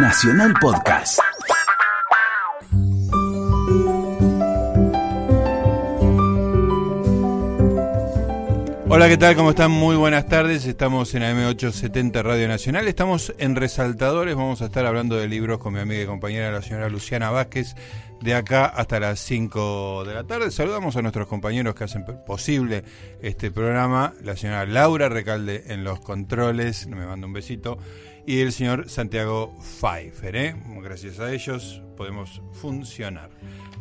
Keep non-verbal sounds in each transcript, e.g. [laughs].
Nacional Podcast. Hola, ¿qué tal? ¿Cómo están? Muy buenas tardes. Estamos en AM870 Radio Nacional. Estamos en Resaltadores. Vamos a estar hablando de libros con mi amiga y compañera, la señora Luciana Vázquez, de acá hasta las 5 de la tarde. Saludamos a nuestros compañeros que hacen posible este programa. La señora Laura Recalde en los controles. Me manda un besito y el señor Santiago Pfeiffer. ¿eh? Gracias a ellos podemos funcionar.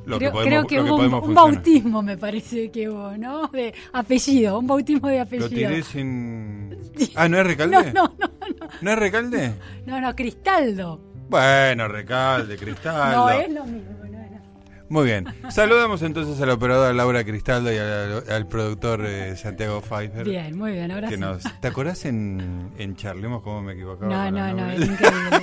Lo creo que, podemos, creo que, hubo un, un, bautismo, me parece que hubo, ¿no? De apellido, un bautismo de apellido. Lo tiré sin... Ah, ¿no es Recalde? [laughs] No, no, no. ¿No, ¿No es Recalde? No, no, Cristaldo. Bueno, Recalde, Cristaldo. No, es lo mismo. Muy bien. Saludamos entonces a la operadora Laura Cristaldo y al, productor eh, Santiago Pfeiffer. Bien, muy bien. Ahora que sí. nos, ¿Te acordás en, en Charlemos cómo me equivocaba? No, no, no, era increíble.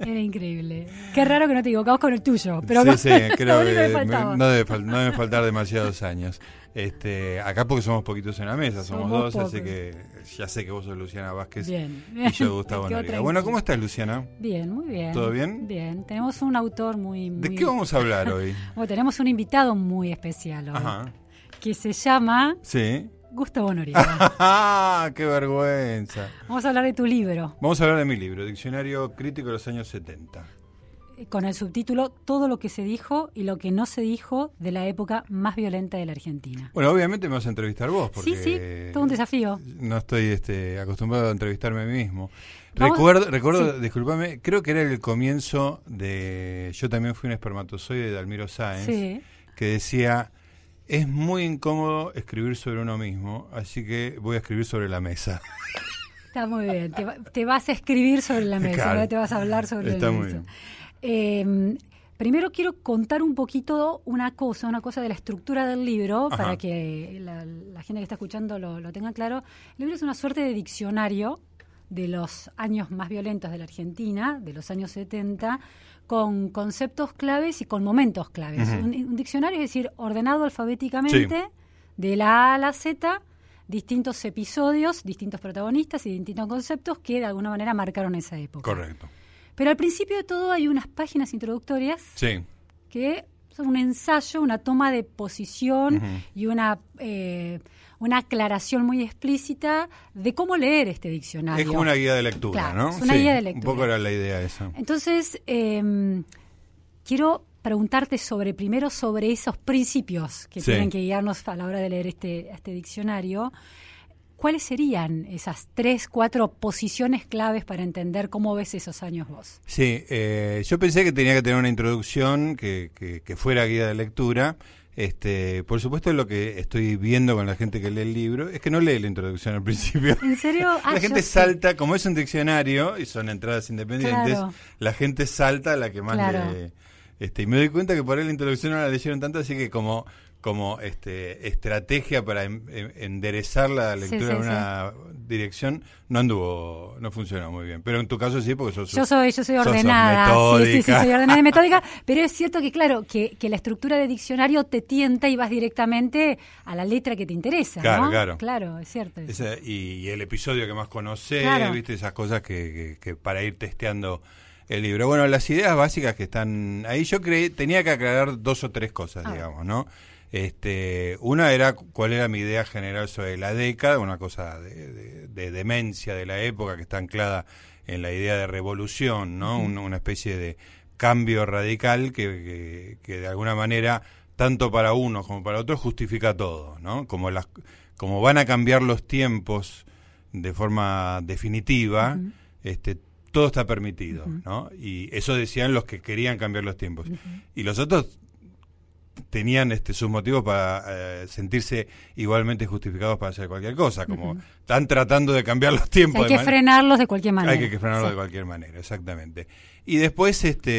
Era increíble. Qué raro que no te equivocabas con el tuyo. Pero sí, sí, [laughs] creo que me no, debe, no debe faltar demasiados años. Este, acá porque somos poquitos en la mesa, somos, dos, así que ya sé que vos sos Luciana Vázquez bien, y yo Gustavo [laughs] Noriega. Bueno, ¿cómo estás, Luciana? Bien, muy bien. ¿Todo bien? Bien. Tenemos un autor muy... muy... ¿De qué vamos a hablar hoy? [laughs] bueno, tenemos un invitado muy especial hoy, Ajá. que se llama... Sí. Gustavo Noriega. [laughs] ¡Qué vergüenza! Vamos a hablar de tu libro. Vamos a hablar de mi libro, Diccionario Crítico de los años 70 con el subtítulo Todo lo que se dijo y lo que no se dijo de la época más violenta de la Argentina. Bueno, obviamente me vas a entrevistar vos. Porque sí, sí, todo un desafío. No estoy este, acostumbrado a entrevistarme a mí mismo. Recuerdo, recuerdo sí. discúlpame, creo que era el comienzo de Yo también fui un espermatozoide de Almiro Sáenz, sí. que decía, es muy incómodo escribir sobre uno mismo, así que voy a escribir sobre la mesa. Está muy bien, te, te vas a escribir sobre la mesa, Claro. no te vas a hablar sobre Está la muy mesa. bien. Eh, primero quiero contar un poquito una cosa, una cosa de la estructura del libro, Ajá. para que la, la gente que está escuchando lo, lo tenga claro. El libro es una suerte de diccionario de los años más violentos de la Argentina, de los años 70, con conceptos claves y con momentos claves. Un diccionario es decir, ordenado alfabéticamente, de la A a la Z, distintos episodios, distintos protagonistas y distintos conceptos que de alguna manera marcaron esa época. Correcto. Pero al principio de todo hay unas páginas introductorias Sí. que son un ensayo, una toma de posición y una, eh, una aclaración muy explícita de cómo leer este diccionario. Es como una guía de lectura, Claro, ¿no? es una Sí, guía de Un lectura. poco era la idea esa. Entonces, eh, quiero preguntarte sobre primero sobre esos principios que Sí. tienen que guiarnos a la hora de leer este, este diccionario. ¿Cuáles serían esas tres, cuatro posiciones claves para entender cómo ves esos años vos? Sí, eh, yo pensé que tenía que tener una introducción que, que, que fuera guía de lectura. Este, por supuesto, lo que estoy viendo con la gente que lee el libro es que no lee la introducción al [laughs] principio. ¿En serio? Ah, la gente salta, como es un diccionario y son entradas independientes, Claro. la gente salta a la que más Claro. le. Este, y me doy cuenta que por ahí la introducción no la leyeron tanto, así que como como este estrategia para en- en- enderezar la lectura sí, en una dirección no anduvo no funcionó muy bien pero en tu caso sí porque sos Yo soy, yo soy ordenada, sí, sí, sí, soy ordenada y metódica, pero es cierto que, claro, que, que la estructura de diccionario te tienta y vas directamente a la letra que te interesa, Claro, ¿no? claro. Claro, es cierto. Esa- y, y el episodio que más conocés, Claro. viste, esas cosas que, que- que para ir testeando el libro. Bueno, las ideas básicas que están ahí, yo creí, tenía que aclarar dos o tres cosas, digamos, ¿no? Este, una era cuál era mi idea general sobre la década, una cosa de, de- de demencia de la época que está anclada en la idea de revolución, ¿no? Un- una especie de cambio radical que, que- que de alguna manera, tanto para unos como para otros, justifica todo, ¿no? Como, las, como van a cambiar los tiempos de forma definitiva, este, todo está permitido. ¿no? Y eso decían los que querían cambiar los tiempos. Y los otros tenían este sus motivos para eh, sentirse igualmente justificados para hacer cualquier cosa, como están tratando de cambiar los O sea, tiempos. hay que frenarlos de cualquier manera. hay que frenarlo Sí. de cualquier manera, exactamente. Y después, este...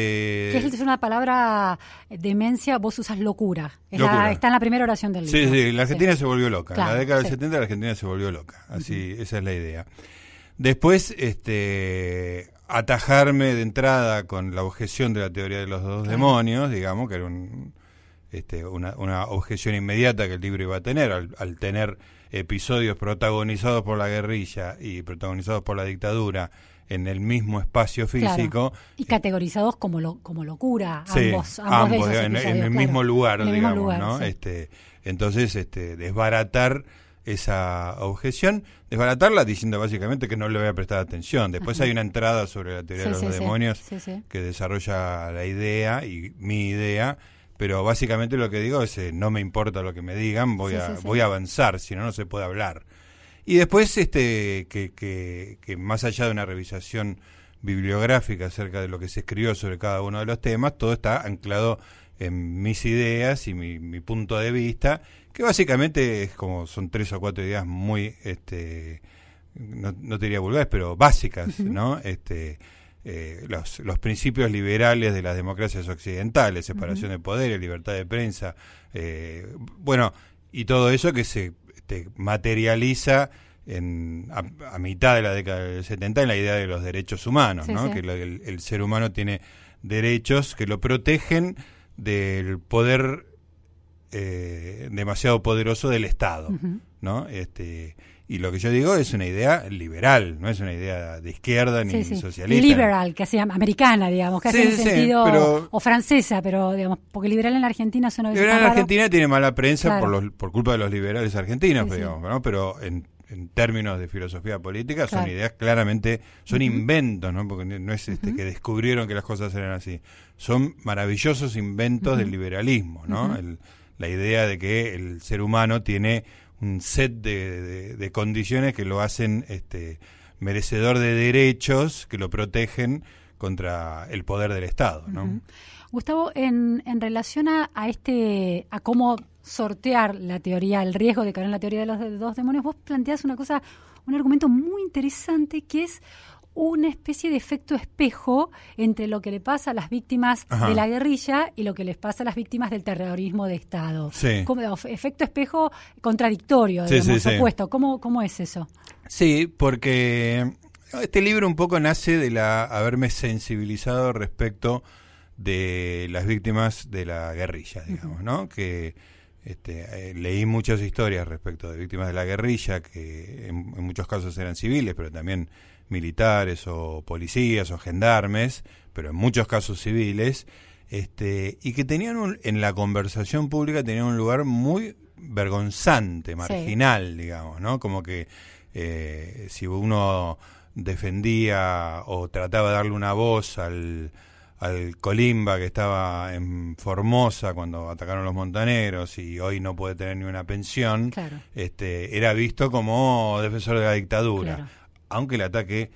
Que es una palabra demencia, vos usas locura. Es la- Locura. está en la primera oración del libro. Sí, sí, la Argentina se volvió loca. en la década del sí. 70 la Argentina se volvió loca. Así, esa es la idea. Después, este, atajarme de entrada con la objeción de la teoría de los dos demonios, digamos, que era un, este, una, una objeción inmediata que el libro iba a tener, al, al tener episodios protagonizados por la guerrilla y protagonizados por la dictadura en el mismo espacio físico. Y categorizados como lo, como locura, ambos, ambos, en, el mismo lugar, digamos, ¿no? Este, entonces, este, desbaratar esa objeción, desbaratarla diciendo básicamente que no le voy a prestar atención. Después hay una entrada sobre la teoría de los demonios que desarrolla la idea y mi idea, pero básicamente lo que digo es eh, no me importa lo que me digan, voy a voy a avanzar, si no no se puede hablar. Y después este que, que, que más allá de una revisación bibliográfica acerca de lo que se escribió sobre cada uno de los temas, todo está anclado en mis ideas y mi, mi punto de vista que básicamente es como son tres o cuatro ideas muy, este, no, no te diría vulgares, pero básicas, ¿no? Este, eh, los, los, principios liberales de las democracias occidentales, separación de poderes, libertad de prensa, eh, bueno, y todo eso que se este, materializa en, a, mitad de la década del 70 en la idea de los derechos humanos, ¿no? que el, ser humano tiene derechos que lo protegen del poder eh, demasiado poderoso del Estado, ¿no? Este y lo que yo digo es una idea liberal, no es una idea de izquierda ni socialista. Liberal, que sea americana, digamos, que hace sentido o francesa, pero digamos, porque liberal en la Argentina suena Liberal en la Argentina tiene mala prensa por los, por culpa de los liberales argentinos, digamos, ¿no? Pero en, en términos de filosofía política son ideas claramente son inventos no porque no es este que descubrieron que las cosas eran así. Son maravillosos inventos del liberalismo no el, la idea de que el ser humano tiene un set de, condiciones que lo hacen este, merecedor de derechos que lo protegen contra el poder del Estado. ¿no? Gustavo, en, en relación a, este, a cómo sortear la teoría, el riesgo de caer en la teoría de los dos demonios, vos planteas una cosa, un argumento muy interesante que es una especie de efecto espejo entre lo que le pasa a las víctimas de la guerrilla y lo que les pasa a las víctimas del terrorismo de Estado. Como, efecto espejo contradictorio, digamos, opuesto. ¿Cómo, ¿Cómo es eso? Sí, porque este libro un poco nace de la haberme sensibilizado respecto de las víctimas de la guerrilla, digamos, ¿no? Que este, eh, leí muchas historias respecto de víctimas de la guerrilla, que en muchos casos eran civiles, pero también militares o policías o gendarmes, pero en muchos casos civiles, este, y que tenían en la conversación pública tenían un lugar muy vergonzante, marginal, digamos, ¿no? Como que eh, si uno defendía o trataba de darle una voz al, al Colimba que estaba en Formosa cuando atacaron los montaneros y hoy no puede tener ni una pensión, este, era visto como defensor de la dictadura aunque el ataque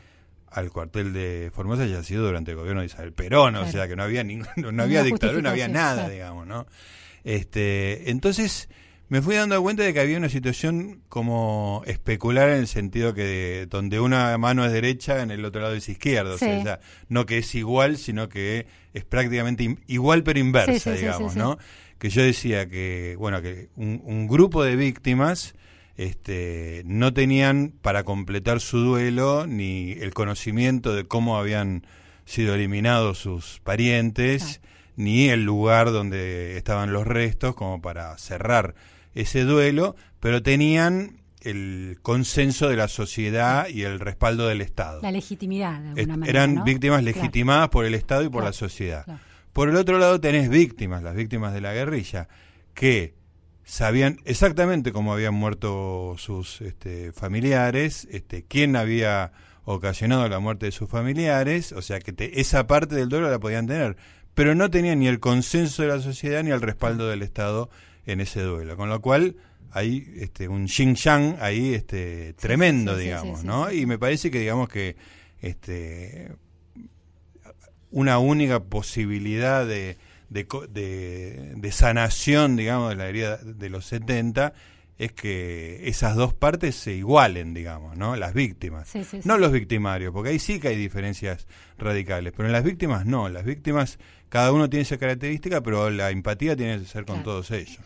al cuartel de Formosa haya sido durante el gobierno de Isabel Perón, o sea que no había no había dictadura, no había nada, digamos, ¿no? Este, entonces me fui dando cuenta de que había una situación como especular en el sentido que donde una mano es derecha, en el otro lado es izquierda, o sea, no que es igual, sino que es prácticamente igual pero inversa, digamos, ¿no? Que yo decía que, bueno, que un grupo de víctimas este, no tenían para completar su duelo ni el conocimiento de cómo habían sido eliminados sus parientes, ni el lugar donde estaban los restos como para cerrar ese duelo, pero tenían el consenso de la sociedad y el respaldo del Estado. La legitimidad, de alguna manera. Eran víctimas legitimadas por el Estado y por la sociedad. Por el otro lado tenés víctimas, las víctimas de la guerrilla, que sabían exactamente cómo habían muerto sus este, familiares, este, quién había ocasionado la muerte de sus familiares, o sea que esa parte del duelo la podían tener, pero no tenían ni el consenso de la sociedad ni el respaldo del Estado en ese duelo, con lo cual hay este, un xing yang ahí este, tremendo, digamos, ¿no? Y me parece que digamos que este, una única posibilidad de de, de, sanación, digamos, de la herida de los 70 es que esas dos partes se igualen, digamos, ¿no? Las víctimas. no los victimarios, porque ahí sí que hay diferencias radicales, pero en las víctimas no. Las víctimas, cada uno tiene esa característica, pero la empatía tiene que ser con todos ellos.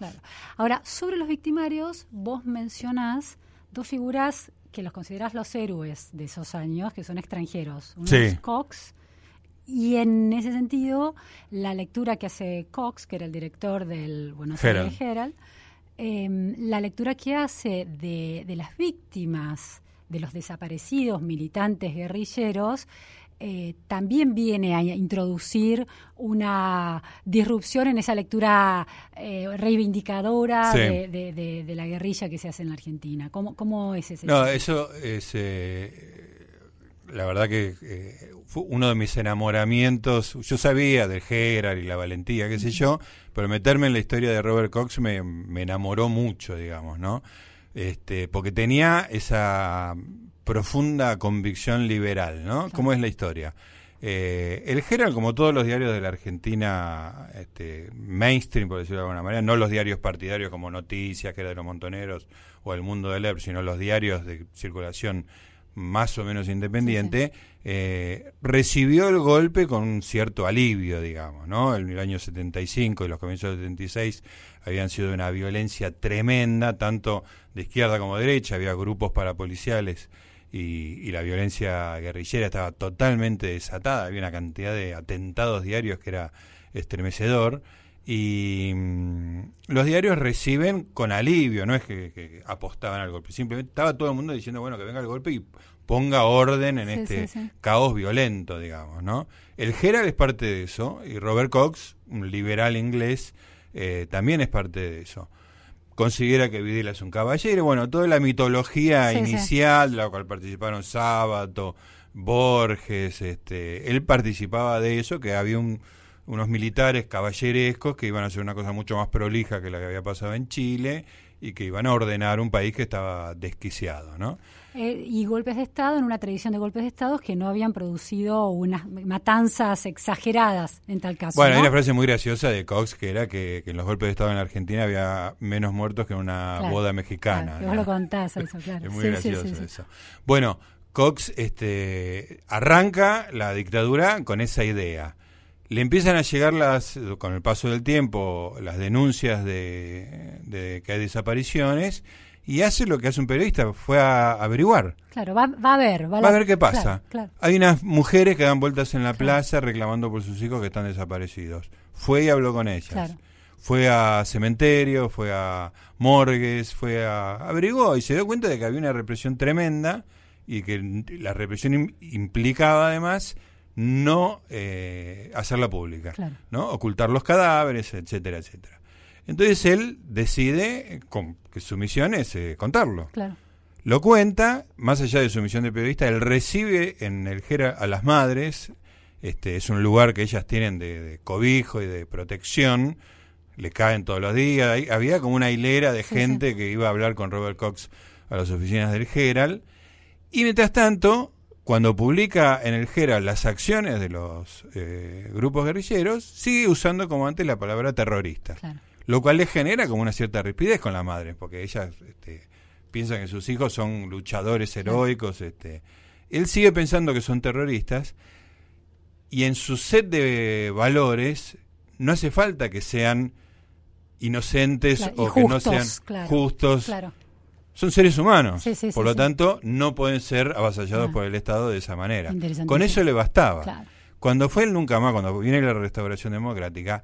Ahora, sobre los victimarios, vos mencionás dos figuras que los considerás los héroes de esos años, que son extranjeros. Uno es Cox y en ese sentido, la lectura que hace Cox, que era el director del Buenos Aires Herald, em, la lectura que hace de, de las víctimas de los desaparecidos militantes guerrilleros, eh, también viene a introducir una disrupción en esa lectura eh, reivindicadora de, la guerrilla que se hace en la Argentina. ¿Cómo, cómo es ese? No, eso es, eh, la verdad que fue uno de mis enamoramientos. Yo sabía del Gerard y la valentía, qué sé yo, pero meterme en la historia de Robert Cox me, me enamoró mucho, digamos, ¿no? Este, porque tenía esa profunda convicción liberal, ¿no? ¿Cómo es la historia? Eh, el Herald, como todos los diarios de la Argentina este, mainstream, por decirlo de alguna manera, no los diarios partidarios como Noticias, que era de los Montoneros, o El Mundo del ERP, sino los diarios de circulación más o menos independiente, eh, recibió el golpe con un cierto alivio, digamos, ¿no? En el año 75 y los comienzos del 76 habían sido una violencia tremenda, tanto de izquierda como de derecha, había grupos parapoliciales y, la violencia guerrillera estaba totalmente desatada, había una cantidad de atentados diarios que era estremecedor y mm, los diarios reciben con alivio, no es que, apostaban al golpe, simplemente estaba todo el mundo diciendo, bueno, que venga el golpe y ponga orden en este caos violento, digamos, ¿no? El Gerald es parte de eso y Robert Cox, un liberal inglés, eh, también es parte de eso considera que Videla es un caballero. Bueno, toda la mitología inicial, de la cual participaron Sábato, Borges, este, él participaba de eso, que había unos militares caballerescos que iban a hacer una cosa mucho más prolija que la que había pasado en Chile y que iban a ordenar un país que estaba desquiciado, ¿no? Eh, y golpes de Estado, en una tradición de golpes de Estado que no habían producido unas matanzas exageradas en tal caso. Bueno, hay una frase muy graciosa de Cox que era que, en los golpes de Estado en la Argentina había menos muertos que en una boda mexicana. Claro, vos lo contás eso, claro. es muy gracioso eso. Bueno, Cox este, arranca la dictadura con esa idea. Le empiezan a llegar las, con el paso del tiempo las denuncias de, de que hay desapariciones y hace lo que hace un periodista, fue a averiguar. Claro, va, a ver. Va, a ver qué pasa. Hay unas mujeres que dan vueltas en la plaza reclamando por sus hijos que están desaparecidos. Fue y habló con ellas. Fue a cementerio, fue a morgues, fue a... averiguó y se dio cuenta de que había una represión tremenda y que la represión implicaba además no eh, hacerla pública, ¿no? ocultar los cadáveres, etcétera, etcétera. Entonces él decide que su misión es eh, contarlo. Lo cuenta, más allá de su misión de periodista, él recibe en el Jera a las madres, este es un lugar que ellas tienen de, cobijo y de protección, le caen todos los días, había como una hilera de gente que iba a hablar con Robert Cox a las oficinas del Herald, y mientras tanto, cuando publica en el Herald las acciones de los eh, grupos guerrilleros, sigue usando como antes la palabra terrorista. Claro lo cual le genera como una cierta rapidez con la madre, porque ella este, piensa que sus hijos son luchadores heroicos. Este. Él sigue pensando que son terroristas y en su set de valores no hace falta que sean inocentes o que no sean justos. Son seres humanos. por lo tanto, no pueden ser avasallados por el Estado de esa manera. Con eso le bastaba. Cuando fue el nunca más, cuando viene la restauración democrática,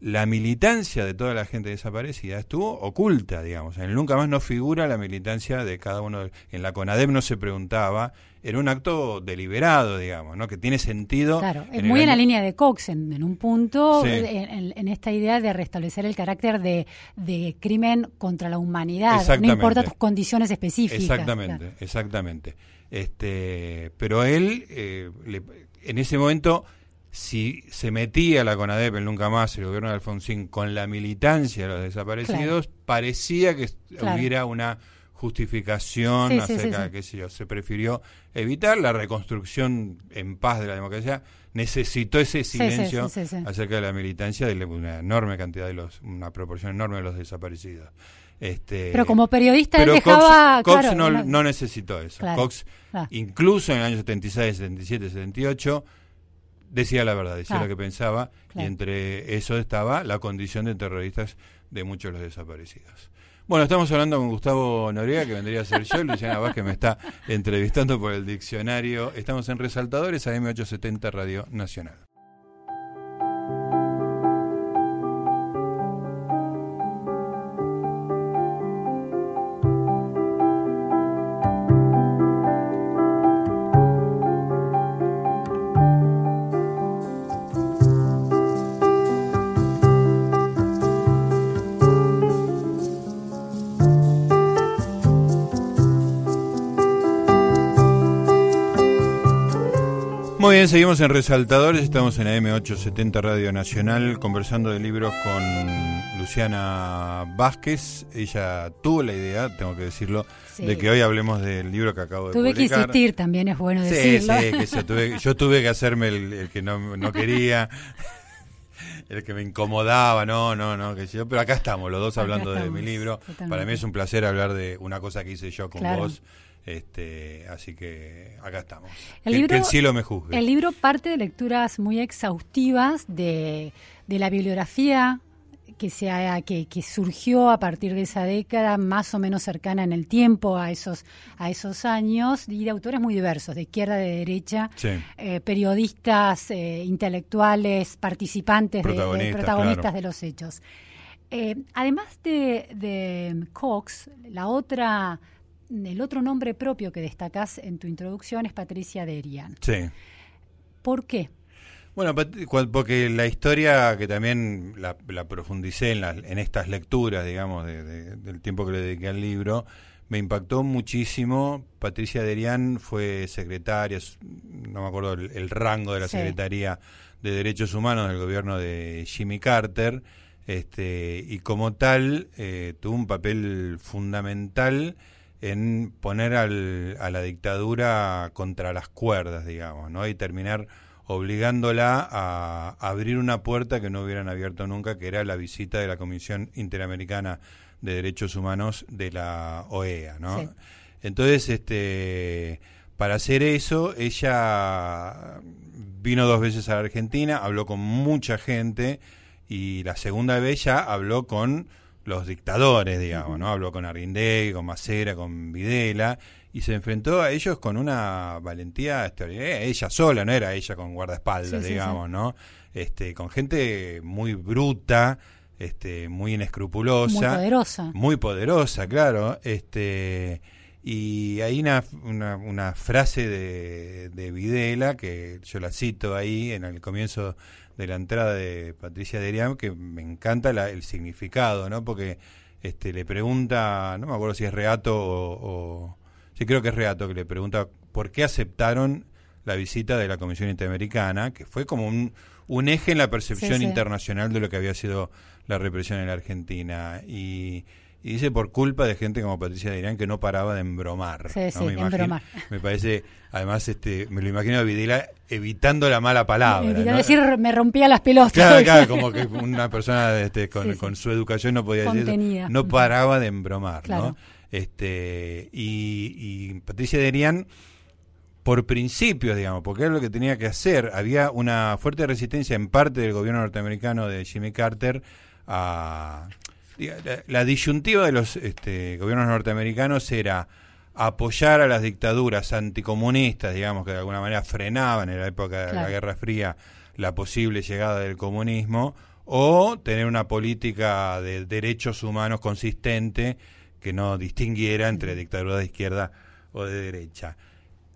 la militancia de toda la gente desaparecida estuvo oculta, digamos. En el Nunca Más no figura la militancia de cada uno. En la CONADEP no se preguntaba. Era un acto deliberado, digamos, ¿no? Que tiene sentido. Claro, es muy en la línea de Cox, en, un punto, en, esta idea de restablecer el carácter de, crimen contra la humanidad. No importa tus condiciones específicas. Exactamente, exactamente. Este, pero él, eh, en ese momento si se metía la CONADEP en nunca más el gobierno de Alfonsín con la militancia de los desaparecidos, parecía que hubiera una justificación acerca de sé yo. Se prefirió evitar la reconstrucción en paz de la democracia. Necesitó ese silencio acerca de la militancia de una enorme cantidad de los, una proporción enorme de los desaparecidos. Este, pero como periodista él dejaba. Cox, no, necesitó eso. Cox, incluso en el año 76, 77, 78 decía la verdad, decía lo que pensaba, y entre eso estaba la condición de terroristas de muchos de los desaparecidos. Bueno, estamos hablando con Gustavo Noriega, que vendría a ser yo, Luciana Vázquez me está entrevistando por el diccionario. Estamos en Resaltadores, AM870 Radio Nacional. Muy bien, seguimos en Resaltadores, estamos en AM870 Radio Nacional conversando de libros con Luciana Vázquez. Ella tuvo la idea, tengo que decirlo, de que hoy hablemos del libro que acabo de tuve publicar. Tuve que insistir también, es bueno decirlo. Sí, sí, que yo tuve que hacerme el, que no, no quería. [laughs] el que me incomodaba, no, no, no, que yo, pero acá estamos, los dos hablando de mi libro. Para mí es un placer hablar de una cosa que hice yo con vos. Este, así que acá estamos. El libro, que el cielo me juzgue. El libro parte de lecturas muy exhaustivas de, de la bibliografía que, se que, que, surgió a partir de esa década, más o menos cercana en el tiempo a esos, a esos años, y de autores muy diversos, de izquierda, de derecha, eh, periodistas, eh, intelectuales, participantes, protagonistas de, protagonistas de los hechos. Eh, además de, de Cox, la otra, el otro nombre propio que destacás en tu introducción es Patricia Derian. Sí. ¿Por qué? Bueno, porque la historia que también la, profundicé en, en, estas lecturas, digamos, del tiempo que le dediqué al libro, me impactó muchísimo. Patricia Derian fue secretaria, no me acuerdo el, rango de la Secretaría de Derechos Humanos del gobierno de Jimmy Carter, este, y como tal eh, tuvo un papel fundamental en poner al, a la dictadura contra las cuerdas, digamos, ¿no? y terminar obligándola a abrir una puerta que no hubieran abierto nunca, que era la visita de la Comisión Interamericana de Derechos Humanos de la OEA, ¿no? Entonces, este, para hacer eso, ella vino dos veces a la Argentina, habló con mucha gente y la segunda vez ya habló con los dictadores, digamos, ¿no? Habló con Arguindegui, con Macera, con Videla y se enfrentó a ellos con una valentía extraordinaria, ella sola, no era ella con guardaespaldas, digamos, ¿no? Este, con gente muy bruta, este, muy inescrupulosa, muy poderosa, muy poderosa, claro, este, y hay una, una, frase de, de, Videla que yo la cito ahí en el comienzo de la entrada de Patricia Deriam que me encanta el significado, ¿no? Porque este, le pregunta, no me acuerdo si es Reato o Sí, creo que es Reato que le pregunta por qué aceptaron la visita de la Comisión Interamericana, que fue como un, un eje en la percepción internacional de lo que había sido la represión en la Argentina. Y, dice por culpa de gente como Patricia de Irán que no paraba de embromar. Sí, sí, me, parece, además, este, me lo imagino a Videla evitando la mala palabra. decir, me rompía las pelotas. Claro, claro, como que una persona este, con, con su educación no podía decir No paraba de embromar, ¿no? Este, y, Patricia Derian, por principios, digamos, porque era lo que tenía que hacer, había una fuerte resistencia en parte del gobierno norteamericano de Jimmy Carter a... La, disyuntiva de los este, gobiernos norteamericanos era apoyar a las dictaduras anticomunistas, digamos, que de alguna manera frenaban en la época de la Guerra Fría la posible llegada del comunismo, o tener una política de derechos humanos consistente que no distinguiera entre dictadura de izquierda o de derecha.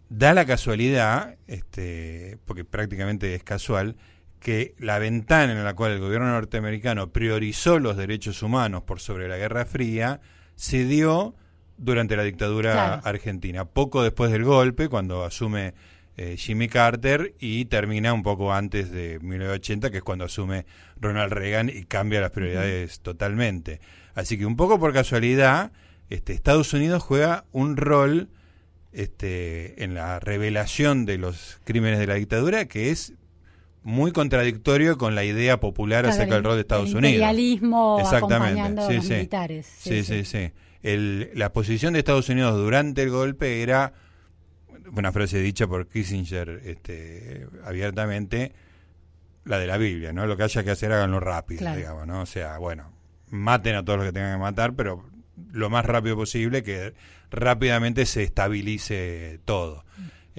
Da la casualidad, este, porque prácticamente es casual, que la ventana en la cual el gobierno norteamericano priorizó los derechos humanos por sobre la Guerra Fría se dio durante la dictadura argentina, poco después del golpe, cuando asume eh, Jimmy Carter y termina un poco antes de 1980, que es cuando asume Ronald Reagan y cambia las prioridades totalmente. Así que un poco por casualidad, este, Estados Unidos juega un rol este, en la revelación de los crímenes de la dictadura que es muy contradictorio con la idea popular acerca del rol de Estados Unidos. Imperialismo acompañando a los militares. Sí, sí, sí. la posición de Estados Unidos durante el golpe era una frase dicha por Kissinger este, abiertamente, la de la Biblia, ¿no? Lo que haya que hacer, háganlo rápido, digamos, ¿no? O sea, bueno, maten a todos los que tengan que matar, pero lo más rápido posible, que rápidamente se estabilice todo.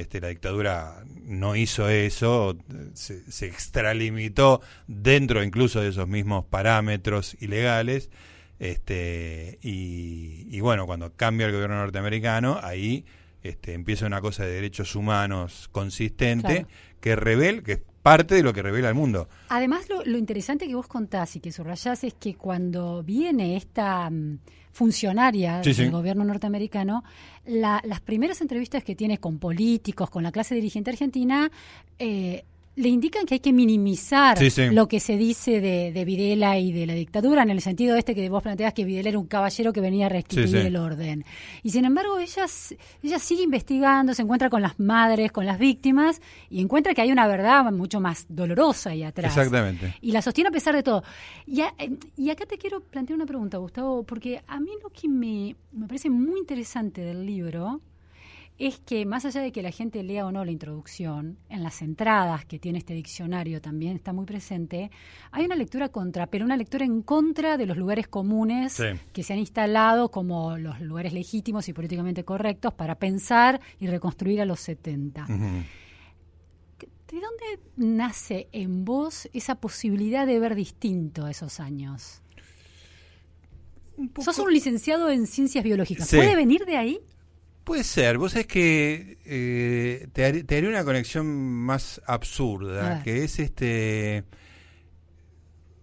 Este, la dictadura no hizo eso, se, extralimitó dentro incluso de esos mismos parámetros ilegales. Este, y, bueno, cuando cambia el gobierno norteamericano, ahí este, empieza una cosa de derechos humanos consistente que revela, que es parte de lo que revela el mundo. Además, lo, interesante que vos contás y que subrayás es que cuando viene esta mm, funcionaria del gobierno norteamericano, las primeras entrevistas que tiene con políticos, con la clase dirigente argentina, eh, le indican que hay que minimizar lo que se dice de, Videla y de la dictadura, en el sentido este que vos planteas que Videla era un caballero que venía a restituir el orden. Y sin embargo, ella, ella sigue investigando, se encuentra con las madres, con las víctimas, y encuentra que hay una verdad mucho más dolorosa ahí atrás. Exactamente. Y la sostiene a pesar de todo. Y, y acá te quiero plantear una pregunta, Gustavo, porque a mí lo que me, me parece muy interesante del libro es que más allá de que la gente lea o no la introducción, en las entradas que tiene este diccionario también está muy presente, hay una lectura contra, pero una lectura en contra de los lugares comunes que se han instalado como los lugares legítimos y políticamente correctos para pensar y reconstruir a los 70. ¿De dónde nace en vos esa posibilidad de ver distinto a esos años? Sos un licenciado en ciencias biológicas. ¿Puede venir de ahí? Puede ser, vos es que eh, te, haré, una conexión más absurda, que es este,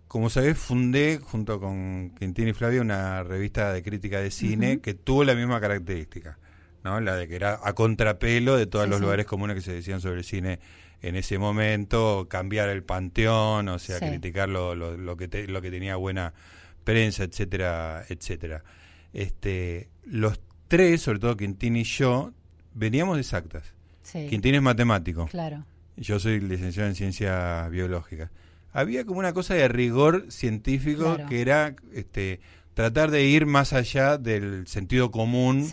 como sabés, fundé junto con Quintín y Flavio una revista de crítica de cine que tuvo la misma característica, ¿no? La de que era a contrapelo de todos los lugares comunes que se decían sobre el cine en ese momento, cambiar el panteón, o sea, criticar lo, lo, que lo que tenía buena prensa, etcétera, etcétera. Este, los tres, sobre todo Quintín y yo, veníamos de exactas. Quintín es matemático. Claro. Yo soy licenciado en ciencias biológicas. Había como una cosa de rigor científico que era este tratar de ir más allá del sentido común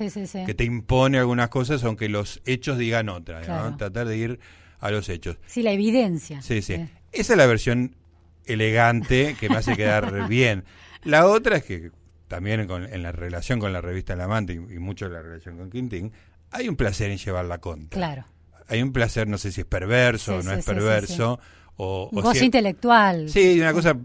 que te impone algunas cosas, aunque los hechos digan otra. Tratar de ir a los hechos. Sí, la evidencia. Sí, sí. Esa es la versión elegante que me hace quedar [laughs] bien. La otra es que también en la relación con la revista El Amante y, mucho en la relación con Quintín, hay un placer en llevarla contra. Claro. Hay un placer, no sé si es perverso o no es perverso. o, o intelectual. Sí, una cosa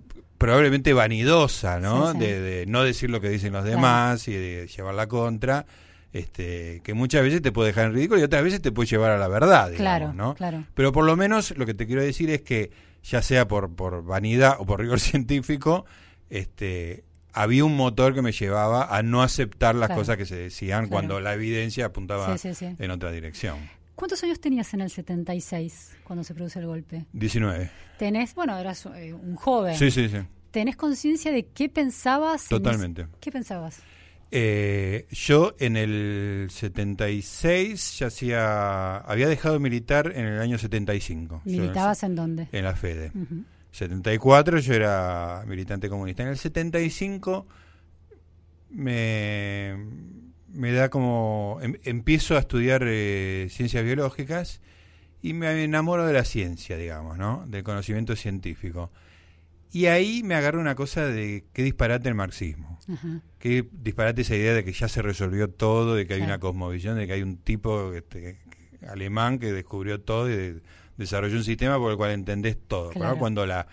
probablemente vanidosa, ¿no? De, no decir lo que dicen los demás y de llevarla contra. Este, que muchas veces te puede dejar en ridículo y otras veces te puede llevar a la verdad, claro, ¿no? Claro. Pero por lo menos lo que te quiero decir es que ya sea por, por vanidad o por rigor [laughs] científico, este, había un motor que me llevaba a no aceptar las cosas que se decían cuando la evidencia apuntaba en otra dirección. ¿Cuántos años tenías en el 76 cuando se produce el golpe? 19. Tenés, bueno, eras eh, un joven. Sí, sí, sí. ¿Tenés conciencia de qué pensabas? Totalmente. ¿Qué pensabas? Eh, yo en el 76 ya hacía, había dejado de militar en el año 75. ¿Militabas en dónde? En la FEDE. 74 yo era militante comunista. En el 75 me, me da como... Em, empiezo a estudiar eh, ciencias biológicas y me enamoro de la ciencia, digamos, ¿no? Del conocimiento científico. Y ahí me agarro una cosa de qué disparate el marxismo. Qué disparate esa idea de que ya se resolvió todo, de que hay una cosmovisión, de que hay un tipo este, alemán que descubrió todo y desarrolló un sistema por el cual entendés todo. Cuando la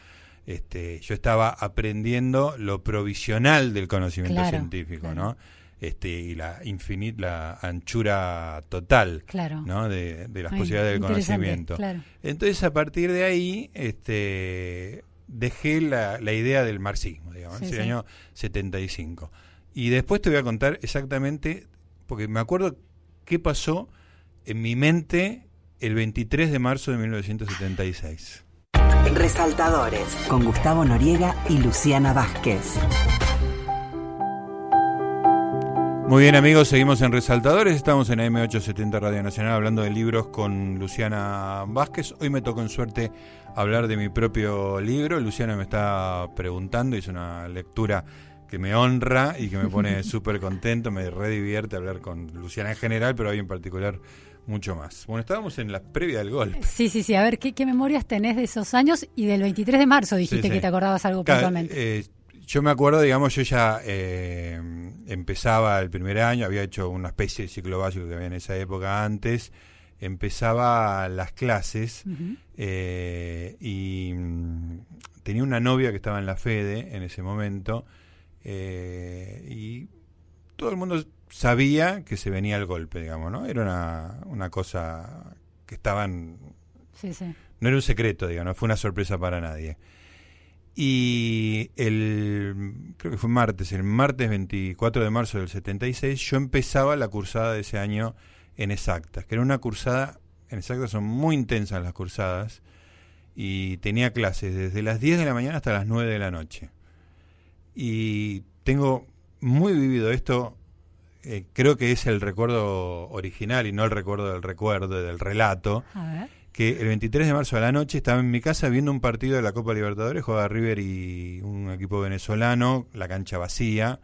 este, yo estaba aprendiendo lo provisional del conocimiento científico, ¿no? Este, y la infinita, la anchura total ¿no? de, las posibilidades del conocimiento. Entonces, a partir de ahí, este, dejé la, la idea del marxismo, digamos, en el año 75. Y después te voy a contar exactamente, porque me acuerdo qué pasó en mi mente el 23 de marzo de 1976. Resaltadores, con Gustavo Noriega y Luciana Vázquez. Muy bien amigos, seguimos en Resaltadores, estamos en AM870 Radio Nacional hablando de libros con Luciana Vázquez. Hoy me tocó en suerte hablar de mi propio libro, Luciana me está preguntando, hizo una lectura que me honra y que me pone [laughs] súper contento, me redivierte hablar con Luciana en general, pero hoy en particular mucho más. Bueno, estábamos en la previa del golpe. Sí, sí, sí. A ver, ¿qué, memorias tenés de esos años? Y del 23 de marzo dijiste que te acordabas algo puntualmente. Eh, yo me acuerdo, digamos, yo ya eh, empezaba el primer año, había hecho una especie de ciclo básico que había en esa época antes, empezaba las clases eh, y mm, tenía una novia que estaba en la FEDE en ese momento y todo el mundo sabía que se venía el golpe, digamos, ¿no? Era una, una cosa que estaban... Sí, sí. No era un secreto, digamos, no fue una sorpresa para nadie. Y el, creo que fue martes, el martes 24 de marzo del 76, yo empezaba la cursada de ese año en exactas, que era una cursada, en exactas son muy intensas las cursadas, y tenía clases desde las 10 de la mañana hasta las 9 de la noche. Y tengo muy vivido esto, eh, creo que es el recuerdo original y no el recuerdo del recuerdo, del relato, que el 23 de marzo a la noche estaba en mi casa viendo un partido de la Copa Libertadores, jugaba River y un equipo venezolano, la cancha vacía.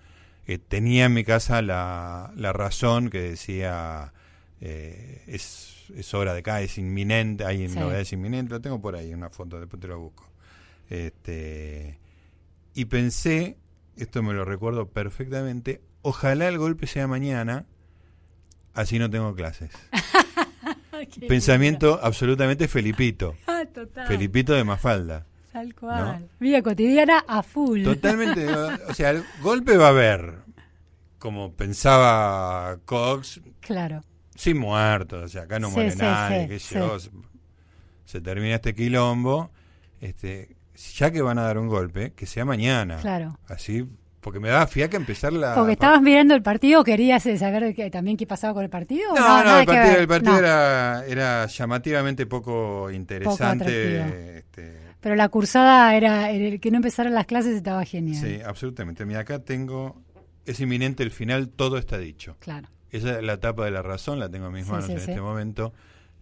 Eh, tenía en mi casa la, la razón que decía eh, es, es hora de acá, es inminente, hay novedades inminentes, lo tengo por ahí, una foto, después te lo busco. Este, y pensé, esto me lo recuerdo perfectamente, ojalá el golpe sea mañana, así no tengo clases. [laughs] Pensamiento absolutamente Felipito. [laughs] Ah, Felipito de Mafalda. Tal cual. Vida cotidiana a full. Totalmente. [laughs] o sea, el golpe va a haber, como pensaba Cox. Claro sin muertos, o sea, acá no muere nadie, que se termina este quilombo, este, ya que van a dar un golpe, que sea mañana. Claro. Así, porque me daba fiaca empezar la... Porque estabas mirando el partido, querías eh, saber que, también qué pasaba con el partido. No, no, el partido, el partido era, era llamativamente poco interesante. este, Pero la cursada era, el que no empezaran las clases estaba genial. Sí, absolutamente. Mira, acá tengo, es inminente el final, todo está dicho. Claro. Esa es la tapa de la razón, la tengo en mis manos en este momento.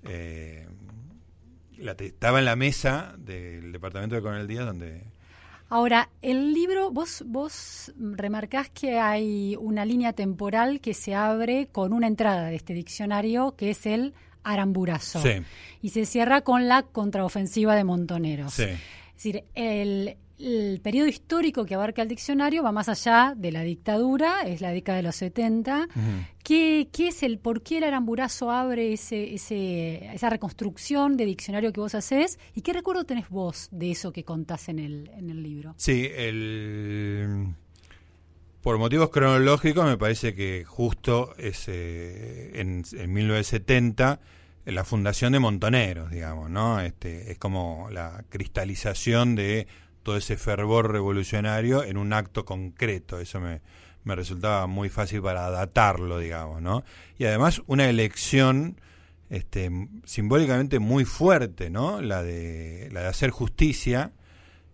Eh, la estaba en la mesa del departamento de Coronel Díaz donde... Ahora, el libro, vos, vos remarcás que hay una línea temporal que se abre con una entrada de este diccionario que es el Aramburazo. Y se cierra con la contraofensiva de Montoneros. Sí. Es decir, el, el periodo histórico que abarca el diccionario va más allá de la dictadura, es la década de los 70. ¿Qué, es el por qué el Aramburazo abre ese, ese, esa reconstrucción de diccionario que vos haces? ¿Y qué recuerdo tenés vos de eso que contás en el, en el libro? Sí, el, por motivos cronológicos me parece que justo es, en, en 1970 la fundación de Montoneros, digamos, ¿no? Este, es como la cristalización de todo ese fervor revolucionario en un acto concreto. Eso me, me resultaba muy fácil para datarlo, digamos, ¿no? Y además una elección este, simbólicamente muy fuerte, ¿no? La de, la de hacer justicia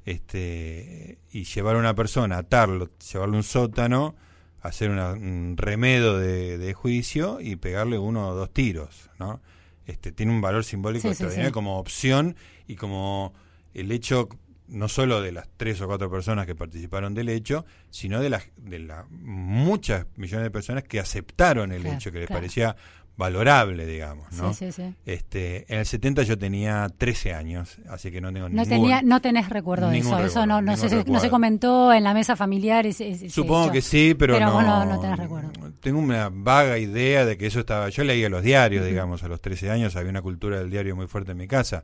este, y llevar a una persona, atarlo, llevarle un sótano, hacer un remedo de, juicio y pegarle uno o dos tiros, ¿no? Este, tiene un valor simbólico extraordinario como opción y como el hecho no solo de las tres o cuatro personas que participaron del hecho, sino de las de las muchas millones de personas que aceptaron el hecho, que les parecía valorable, digamos, ¿no? Sí, sí, sí. Este, en el 70 yo tenía 13 años, así que no tengo no tenía, no tenés recuerdo de eso, eso no, no, se, no se comentó en la mesa familiar. Supongo que sí, pero, no, no, tenés recuerdo. Tengo una vaga idea de que eso estaba. Yo leía los diarios, digamos, a los 13 años había una cultura del diario muy fuerte en mi casa.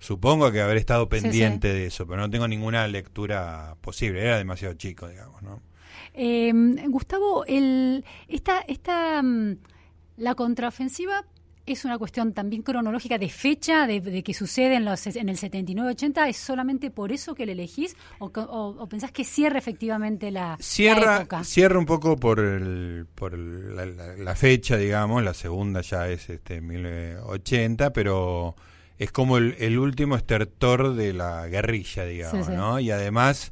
Supongo que haber estado pendiente de eso, pero no tengo ninguna lectura posible. Era demasiado chico, digamos, ¿no? Eh, Gustavo, el, esta, esta, mm, la contraofensiva es una cuestión también cronológica de fecha, de, que sucede en, los, en el 79-80. ¿Es solamente por eso que le elegís? ¿O, pensás que cierra efectivamente la, cierra, época? Cierra un poco por, el, por la, fecha, digamos. La segunda ya es este 1980, pero es como el, último estertor de la guerrilla, digamos, ¿no? Y además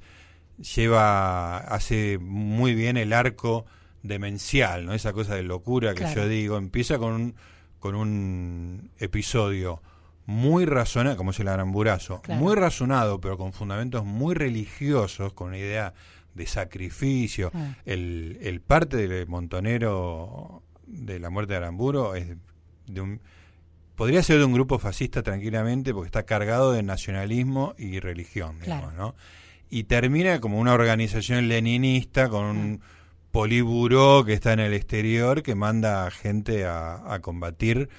lleva, hace muy bien el arco demencial, ¿no? Esa cosa de locura que yo digo, empieza con un, con un episodio muy razonado, como es el aramburazo, muy razonado, pero con fundamentos muy religiosos, con una idea de sacrificio. Ah. El, el parte del montonero de la muerte de Aramburo es de un podría ser de un grupo fascista tranquilamente porque está cargado de nacionalismo y religión, digamos, ¿no? Y termina como una organización leninista con un poliburó que está en el exterior que manda gente a, combatir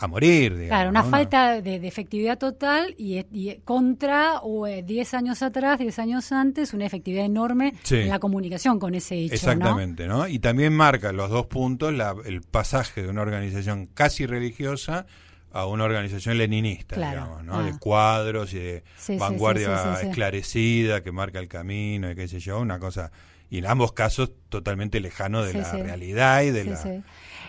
a morir, digamos. Claro, una falta de, efectividad total y, contra o 10 eh, años atrás, 10 años antes, una efectividad enorme en la comunicación con ese hecho. Exactamente, ¿no? Y también marca los dos puntos el pasaje de una organización casi religiosa a una organización leninista, digamos, ¿no? De ah. cuadros y de vanguardia esclarecida que marca el camino y qué sé yo, una cosa y en ambos casos totalmente lejano de la realidad y de la...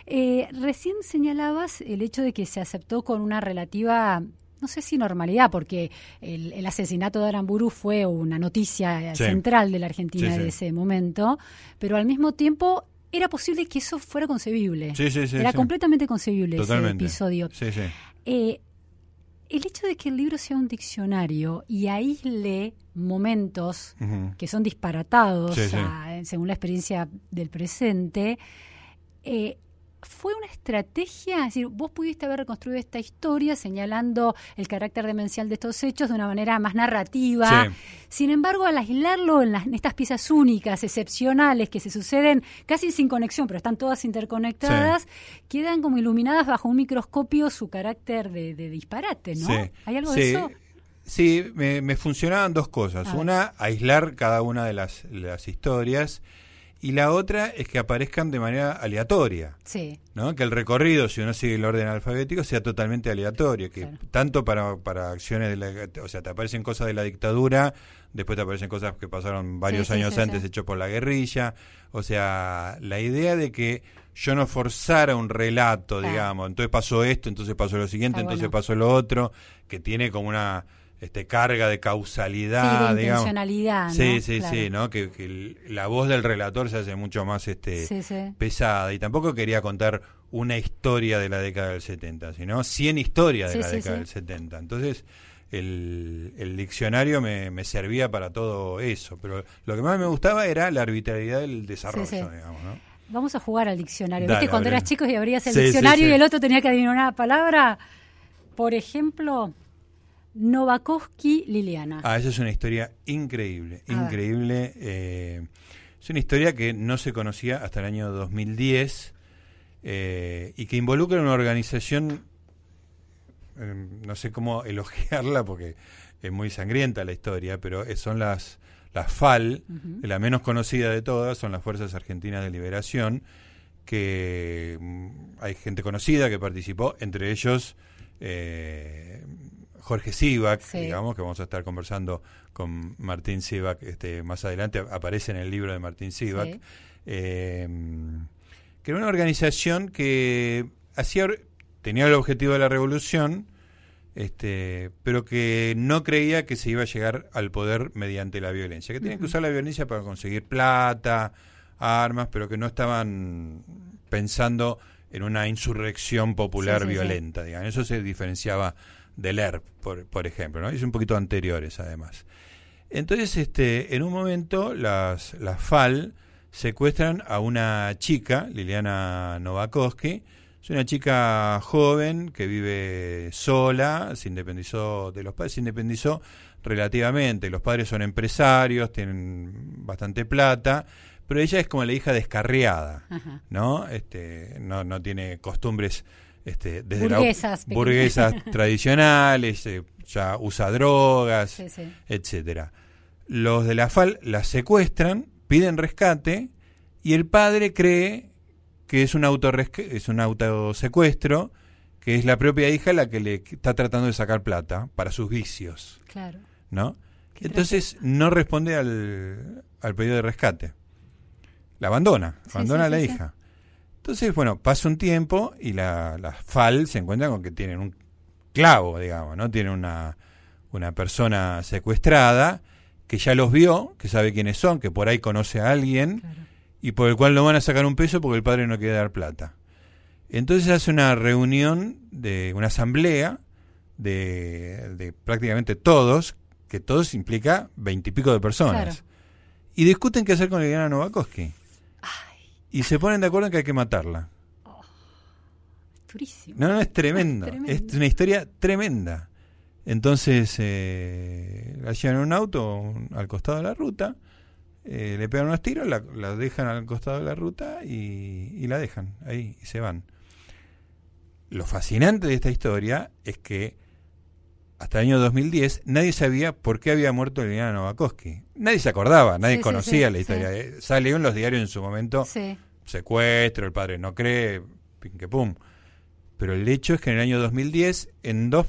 Eh, recién señalabas el hecho de que se aceptó con una relativa no sé si normalidad, porque el, asesinato de Aramburu fue una noticia central de la Argentina de ese momento, pero al mismo tiempo era posible que eso fuera concebible. era completamente concebible ese episodio. Eh, el hecho de que el libro sea un diccionario y aísle momentos que son disparatados según la experiencia del presente, eh, fue una estrategia, es decir, vos pudiste haber reconstruido esta historia señalando el carácter demencial de estos hechos de una manera más narrativa. Sin embargo, al aislarlo en, estas piezas únicas, excepcionales, que se suceden casi sin conexión, pero están todas interconectadas, quedan como iluminadas bajo un microscopio su carácter de, disparate, ¿no? ¿Hay algo de eso? Sí, me, funcionaban dos cosas. Una, aislar cada una de las, las historias y la otra es que aparezcan de manera aleatoria. Sí. ¿no? Que el recorrido, si uno sigue el orden alfabético, sea totalmente aleatorio. Que tanto para, para acciones de la. O sea, te aparecen cosas de la dictadura, después te aparecen cosas que pasaron varios años antes, hecho por la guerrilla. O sea, la idea de que yo no forzara un relato, digamos. Entonces pasó esto, entonces pasó lo siguiente, entonces pasó lo otro, que tiene como una este, carga de causalidad, sí, de intencionalidad, Sí, sí, sí, ¿no? Que, la voz del relator se hace mucho más este, pesada. Y tampoco quería contar una historia de la década del 70, sino 100 historias de la década del 70. Entonces, el, el diccionario me, me, servía para todo eso. Pero lo que más me gustaba era la arbitrariedad del desarrollo, digamos, ¿no? Vamos a jugar al diccionario. ¿Viste cuando eras chico y abrías el diccionario y el otro tenía que adivinar una palabra? Por ejemplo, Novakovsky Liliana. Ah, esa es una historia increíble, increíble. Eh, es una historia que no se conocía hasta el año 2010 eh, y que involucra una organización, eh, no sé cómo [laughs] elogiarla porque es muy sangrienta la historia, pero son las, las FAL, la menos conocida de todas, son las Fuerzas Argentinas de Liberación, que mm, hay gente conocida que participó, entre ellos... Jorge Sivak, digamos, que vamos a estar conversando con Martín Sivak este, más adelante, aparece en el libro de Martín Sivak, eh, que era una organización que hacía, tenía el objetivo de la revolución, este, pero que no creía que se iba a llegar al poder mediante la violencia, que tenían que usar la violencia para conseguir plata, armas, pero que no estaban pensando en una insurrección popular violenta, digamos. Eso se diferenciaba del ERP, por, por ejemplo, ¿no? Es un poquito anteriores, además. Entonces, este, en un momento, las, las FAL secuestran a una chica, Liliana Novakovsky. Es una chica joven que vive sola, se independizó de los padres, se independizó relativamente. Los padres son empresarios, tienen bastante plata, pero ella es como la hija descarriada, ¿no? Este, no, no tiene costumbres este, desde burguesas, burguesas [laughs] tradicionales, eh, ya usa drogas, etcétera. Los de la FAL la secuestran, piden rescate y el padre cree que es un auto es un autosecuestro, que es la propia hija la que le está tratando de sacar plata para sus vicios. Claro. ¿No? Entonces no responde al, al pedido de rescate. La abandona, abandona a la hija. Entonces, bueno, pasa un tiempo y las la FAL se encuentran con que tienen un clavo, digamos, ¿no? Tienen una, una persona secuestrada que ya los vio, que sabe quiénes son, que por ahí conoce a alguien y por el cual no van a sacar un peso porque el padre no quiere dar plata. Entonces hace una reunión, de una asamblea de, de prácticamente todos, que todos implica veintipico de personas. Y discuten qué hacer con Liliana Novakovsky y se ponen de acuerdo en que hay que matarla. Oh, No, no, es [laughs] tremendo. es, una historia tremenda. Entonces eh, la llevan en un auto al costado de la ruta, eh, le pegan unos tiros, la, la, dejan al costado de la ruta y, y, la dejan ahí y se van. lo fascinante de esta historia es que hasta el año 2010 nadie sabía por qué había muerto Liliana Novakovsky. Nadie se acordaba, nadie Sí, conocía sí, la historia. Eh, Salió en los diarios en su momento, secuestro, el padre no cree, pin que pum. Pero el hecho es que en el año 2010 en dos,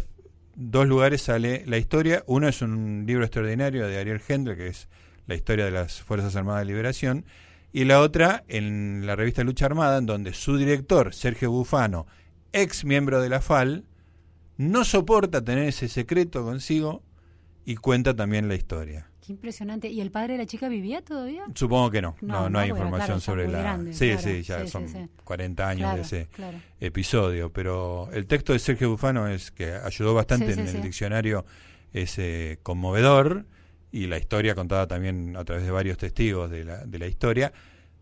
dos lugares sale la historia. Uno es un libro extraordinario de Ariel Hendler, que es la historia de las Fuerzas Armadas de Liberación. Y la otra en la revista Lucha Armada, en donde su director, Sergio Bufano, ex miembro de la FAL, no soporta tener ese secreto consigo y cuenta también la historia. Qué impresionante. ¿Y el padre de la chica vivía todavía? Supongo que no, no, No, hay información claro, sobre la... grande, sí, claro. sí, ya Sí, son sí. 40 años Claro, de ese episodio, pero el texto de Sergio Bufano es que ayudó bastante en el diccionario, es eh, conmovedor y la historia contada también a través de varios testigos de la, de la historia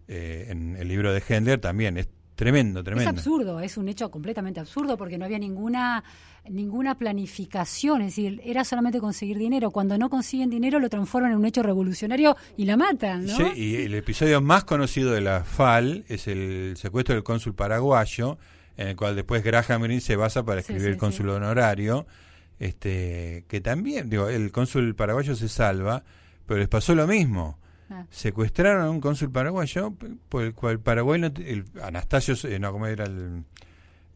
eh, en el libro de Hendler también es tremendo, Es tremendo. absurdo, es un hecho completamente absurdo porque no había ninguna ninguna planificación, es decir, era solamente conseguir dinero. Cuando no consiguen dinero lo transforman en un hecho revolucionario y la matan, ¿no? Sí, y el episodio más conocido de la FAL es el secuestro del cónsul paraguayo, en el cual después Graham Greene se basa para escribir sí, el cónsul honorario, este, que también, digo, el cónsul paraguayo se salva, pero les pasó lo mismo. Ah. Secuestraron a un cónsul paraguayo por el cual Paraguay, no el, Anastasio, eh, no, ¿cómo era el,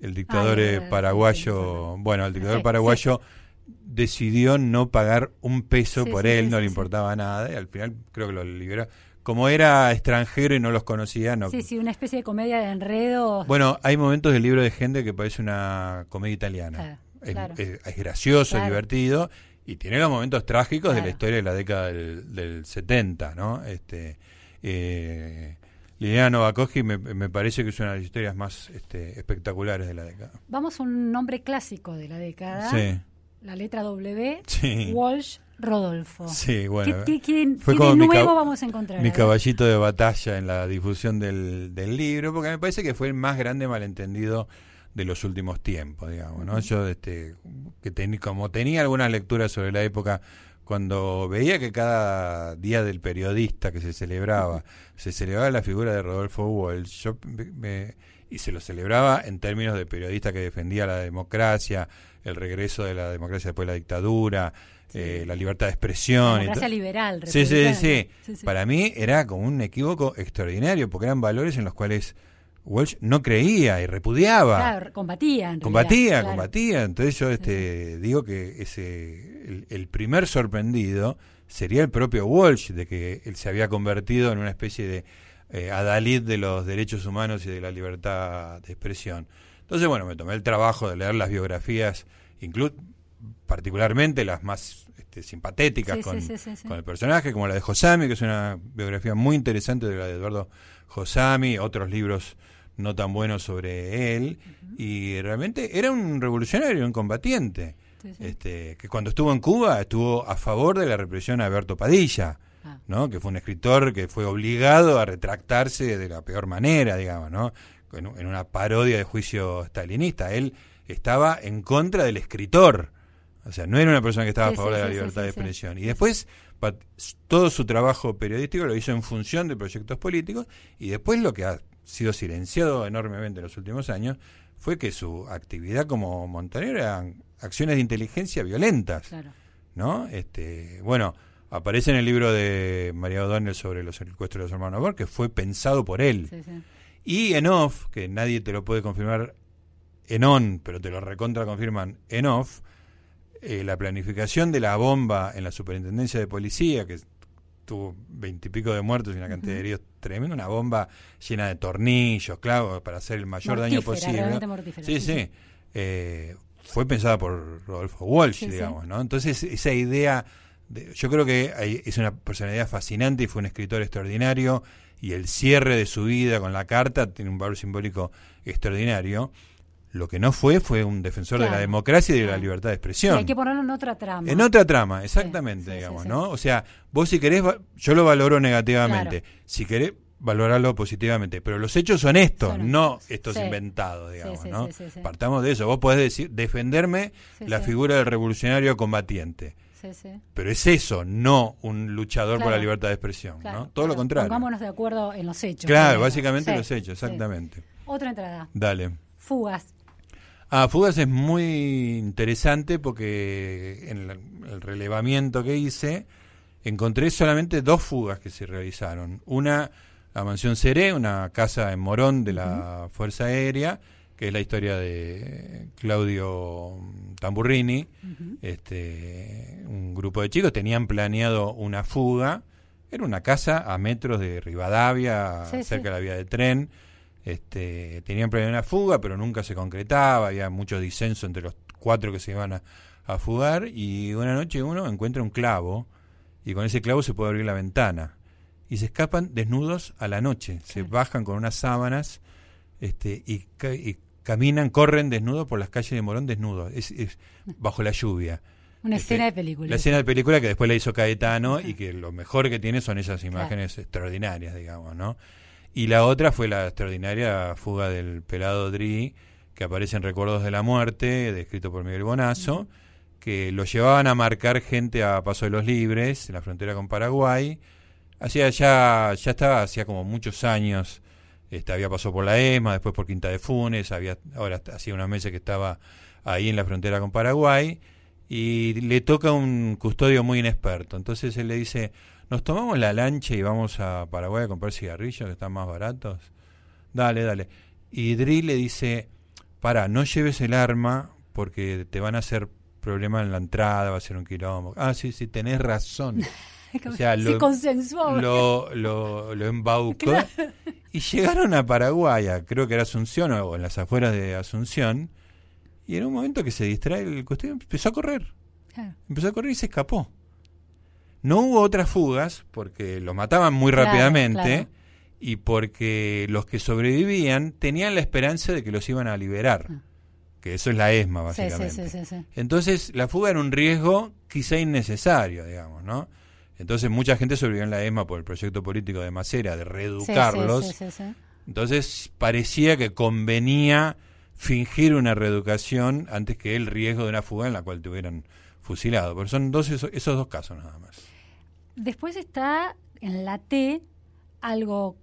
el dictador Ah, eh, el- sí, paraguayo? sí, Bueno, el dictador Sí, paraguayo decidió no pagar un peso por él, no le importaba nada, y al final creo que lo liberó. Como era extranjero y no los conocía, no. Sí, sí, una especie de comedia de enredo. Bueno, hay momentos del libro de gente que parece una comedia italiana. Claro, es, claro. es- es gracioso, Claro. es divertido y tiene los momentos trágicos de la historia de la década del, del 70, ¿no? Este, eh, Liliana Novakovsky me, me parece que es una de las historias más este, espectaculares de la década. Vamos a un nombre clásico de la década. Sí, La letra W. Sí. Walsh Rodolfo. sí, bueno. ¿Qué, qué- qué- fue qué de nuevo vamos a encontrar? mi caballito de batalla en la difusión del, del libro, porque me parece que fue el más grande malentendido de los últimos tiempos, digamos, ¿no? Yo, este, que teni- como tenía algunas lecturas sobre la época, cuando veía que cada día del periodista que se celebraba, se celebraba la figura de Rodolfo Walsh, yo me- y se lo celebraba en términos de periodista que defendía la democracia, el regreso de la democracia después de la dictadura, eh, la libertad de expresión. y Democracia liberal. Sí, sí, Sí, sí. Para mí era como un equívoco extraordinario, porque eran valores en los cuales Walsh no creía y repudiaba. Claro, combatía. en combatía, realidad, claro. combatía. Entonces yo este, digo que ese el, el primer sorprendido sería el propio Walsh, de que él se había convertido en una especie de eh, adalid de los derechos humanos y de la libertad de expresión. Entonces, bueno, me tomé el trabajo de leer las biografías, incluso particularmente las más este, simpatéticas Sí, con, sí. con el personaje, como la de Josami, que es una biografía muy interesante de la de Eduardo Josami, otros libros no tan buenos sobre él, y realmente era un revolucionario, un combatiente, Sí, sí. este, que cuando estuvo en Cuba estuvo a favor de la represión a Alberto Padilla, Ah. ¿no? que fue un escritor que fue obligado a retractarse de la peor manera, digamos, ¿no? en, en una parodia de juicio stalinista. Él estaba en contra del escritor, o sea, no era una persona que estaba Sí, a favor de la libertad de expresión. Y después todo su trabajo periodístico lo hizo en función de proyectos políticos y después lo que ha sido silenciado enormemente en los últimos años fue que su actividad como montonero eran acciones de inteligencia violentas. Claro. ¿no? Este, bueno, aparece en el libro de María O'Donnell sobre los secuestros de los hermanos Bor, que fue pensado por él. Sí, sí. Y en off, que nadie te lo puede confirmar en on, pero te lo recontra confirman en off, eh, la planificación de la bomba en la superintendencia de policía, que tuvo veintipico de muertos y una cantidad de heridos tremenda, una bomba llena de tornillos, clavos, para hacer el mayor daño posible. Sí, sí. Eh, fue pensada por Rodolfo Walsh, sí. digamos, ¿no? Entonces, esa idea, de- yo creo que hay- es una personalidad fascinante y fue un escritor extraordinario, y el cierre de su vida con la carta tiene un valor simbólico extraordinario. Lo que no fue fue un defensor de la democracia y de la libertad de expresión. hay que ponerlo en otra trama. En otra trama, exactamente, Sí, sí, digamos, sí. ¿no? O sea, vos si querés, yo lo valoro negativamente. Claro. Si querés, valorarlo positivamente. Pero los hechos son estos, Son no estos. inventados, digamos, ¿no? sí, sí, sí. Partamos de eso. Vos podés decir, defenderme la figura del revolucionario combatiente. Sí, sí. Pero es eso, no un luchador por la libertad de expresión, ¿no? Todo lo contrario. Pongámonos de acuerdo en los hechos. Claro, básicamente los hechos, exactamente. Otra entrada. Dale. Fugas. Ah, Fugas es muy interesante porque en el relevamiento que hice encontré solamente dos fugas que se realizaron. Una, la mansión Seré, una casa en Morón de la Fuerza Aérea, que es la historia de Claudio Tamburrini. este, un grupo de chicos tenían planeado una fuga. Era una casa a metros de Rivadavia, cerca de la vía de tren. Este, tenían planeado una fuga, pero nunca se concretaba. Había mucho disenso entre los cuatro que se iban a, a fugar. Y una noche uno encuentra un clavo y con ese clavo se puede abrir la ventana. Y se escapan desnudos a la noche, se bajan con unas sábanas este, y, caminan, corren desnudos por las calles de Morón desnudos, es, bajo la lluvia. Una este, escena de película. La escena de película que después la hizo Caetano y que lo mejor que tiene son esas imágenes extraordinarias, digamos, ¿no? Y la otra fue la extraordinaria fuga del pelado Dri, que aparece en Recuerdos de la Muerte, descrito por Miguel Bonazo que lo llevaban a marcar gente a Paso de los Libres, en la frontera con Paraguay. Hacía ya, ya estaba, hacía como muchos años, este, había pasado por la ESMA, después por Quinta de Funes, había, ahora hacía unos meses que estaba ahí en la frontera con Paraguay, y le toca un custodio muy inexperto. Entonces él le dice, nos tomamos la lancha y vamos a Paraguay a comprar cigarrillos que están más baratos. Dale, dale. Y Dri le dice, para, no lleves el arma porque te van a hacer problema en la entrada, va a ser un quilombo. Ah, sí, sí, tenés razón. [laughs] o sea, lo, Se consensuó. Lo, lo, lo embaucó. Y llegaron a Paraguay, creo que era Asunción o en las afueras de Asunción. Y en un momento que se distrae el custodio, empezó a correr. Empezó a correr y se escapó. No hubo otras fugas porque lo mataban muy rápidamente y porque los que sobrevivían tenían la esperanza de que los iban a liberar. Ah que eso es la ESMA básicamente. Entonces la fuga era un riesgo quizá innecesario, digamos, ¿no? Entonces mucha gente sobrevivió en la ESMA por el proyecto político de Macera, de reeducarlos. Entonces parecía que convenía fingir una reeducación antes que el riesgo de una fuga en la cual te hubieran fusilado. Pero son dos esos, esos dos casos nada más. Después está en la T algo